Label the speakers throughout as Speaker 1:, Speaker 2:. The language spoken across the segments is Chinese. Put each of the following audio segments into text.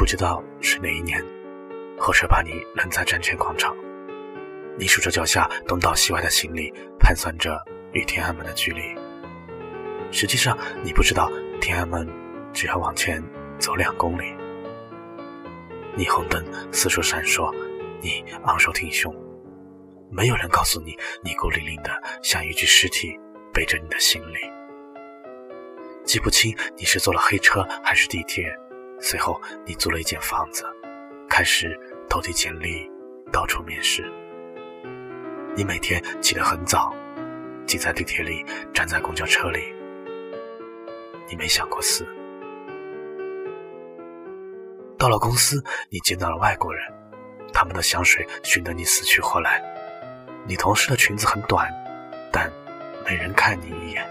Speaker 1: 不知道是哪一年，火车把你扔在站前广场，你数着脚下东倒西歪的行李，盘算着与天安门的距离。实际上，你不知道天安门只要往前走两公里。霓虹灯四处闪烁，你昂首挺胸，没有人告诉你，你孤零零的像一具尸体背着你的行李。记不清你是坐了黑车还是地铁，随后你租了一间房子，开始投递简历，到处面试。你每天起得很早，挤在地铁里，站在公交车里。你没想过死。到了公司，你见到了外国人，他们的香水熏得你死去活来。你同事的裙子很短，但没人看你一眼。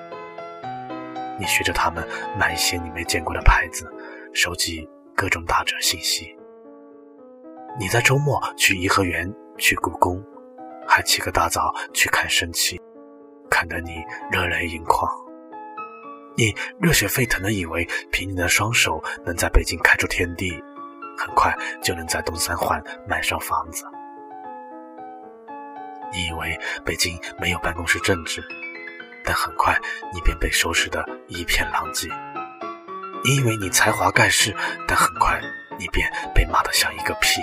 Speaker 1: 你学着他们买一些你没见过的牌子，收集各种打折信息。你在周末去颐和园、去故宫，还起个大早去看升旗，看得你热泪盈眶。你热血沸腾的以为凭你的双手能在北京开出天地，很快就能在东三环买上房子。你以为北京没有办公室政治。但很快，你便被收拾得一片狼藉。你以为你才华盖世，但很快，你便被骂得像一个屁。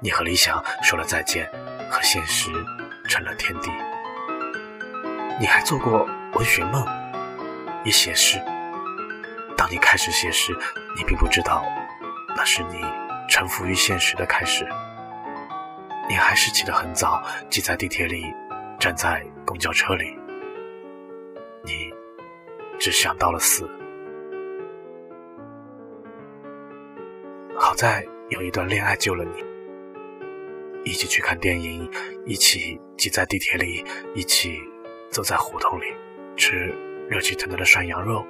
Speaker 1: 你和理想说了再见，和现实成了天地。你还做过文学梦，也写诗。当你开始写诗，你并不知道，那是你臣服于现实的开始。你还是起得很早，挤在地铁里，站在公交车里。你只想到了死。在有一段恋爱救了你，一起去看电影，一起挤在地铁里，一起走在胡同里吃热气腾腾的涮羊肉。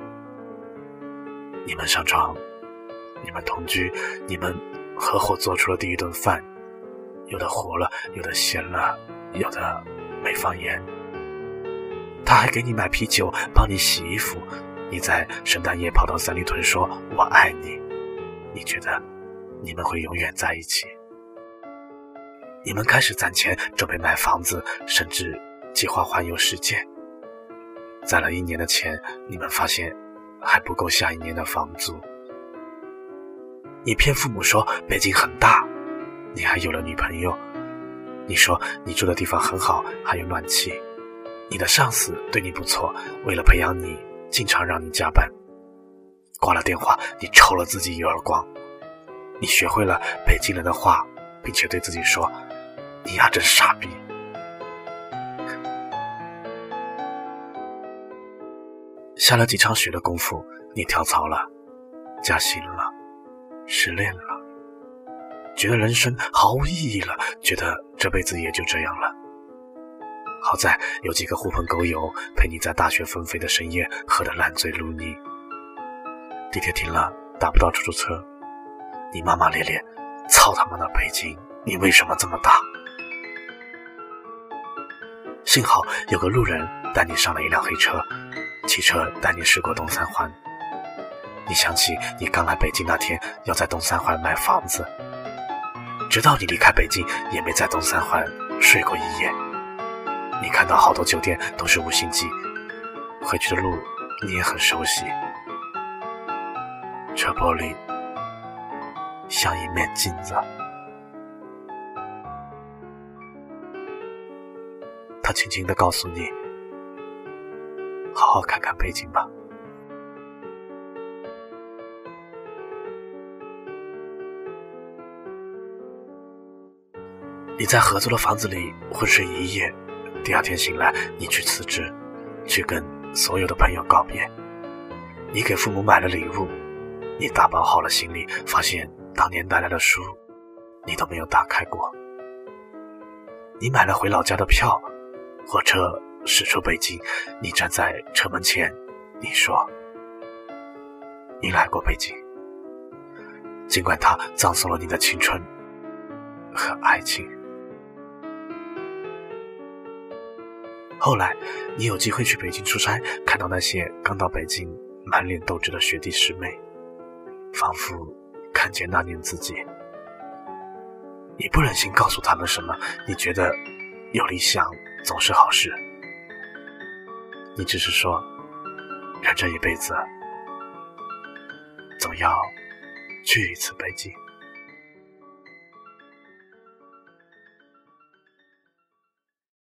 Speaker 1: 你们上床，你们同居，你们合伙做出了第一顿饭，有的糊了，有的咸了，有的没放盐。他还给你买啤酒，帮你洗衣服。你在圣诞夜跑到三里屯说“我爱你”，你觉得你们会永远在一起？你们开始攒钱准备买房子，甚至计划环游世界。攒了一年的钱，你们发现还不够下一年的房租。你骗父母说北京很大，你还有了女朋友。你说你住的地方很好，还有暖气。你的上司对你不错，为了培养你，经常让你加班。挂了电话，你抽了自己一耳光。你学会了北京人的话，并且对自己说：“你丫真傻逼。”下了几场雪的功夫，你跳槽了，加薪了，失恋了，觉得人生毫无意义了，觉得这辈子也就这样了。好在有几个狐朋狗友陪你在大雪纷飞的深夜喝得烂醉如泥。地铁停了，打不到出租车，你骂骂咧咧：“操他妈的北京，你为什么这么大？”幸好有个路人带你上了一辆黑车，汽车带你驶过东三环。你想起你刚来北京那天要在东三环买房子，直到你离开北京也没在东三环睡过一夜。你看到好多酒店都是五星级，回去的路你也很熟悉。车玻璃像一面镜子，他轻轻的告诉你：“好好看看北京吧。”你在合租的房子里昏睡一夜。第二天醒来，你去辞职，去跟所有的朋友告别。你给父母买了礼物，你打包好了行李，发现当年带来的书，你都没有打开过。你买了回老家的票，火车驶出北京，你站在车门前，你说：“你来过北京。”尽管它葬送了你的青春和爱情。后来，你有机会去北京出差，看到那些刚到北京、满脸斗志的学弟师妹，仿佛看见那年自己。你不忍心告诉他们什么？你觉得有理想总是好事？你只是说，人这一辈子总要去一次北京。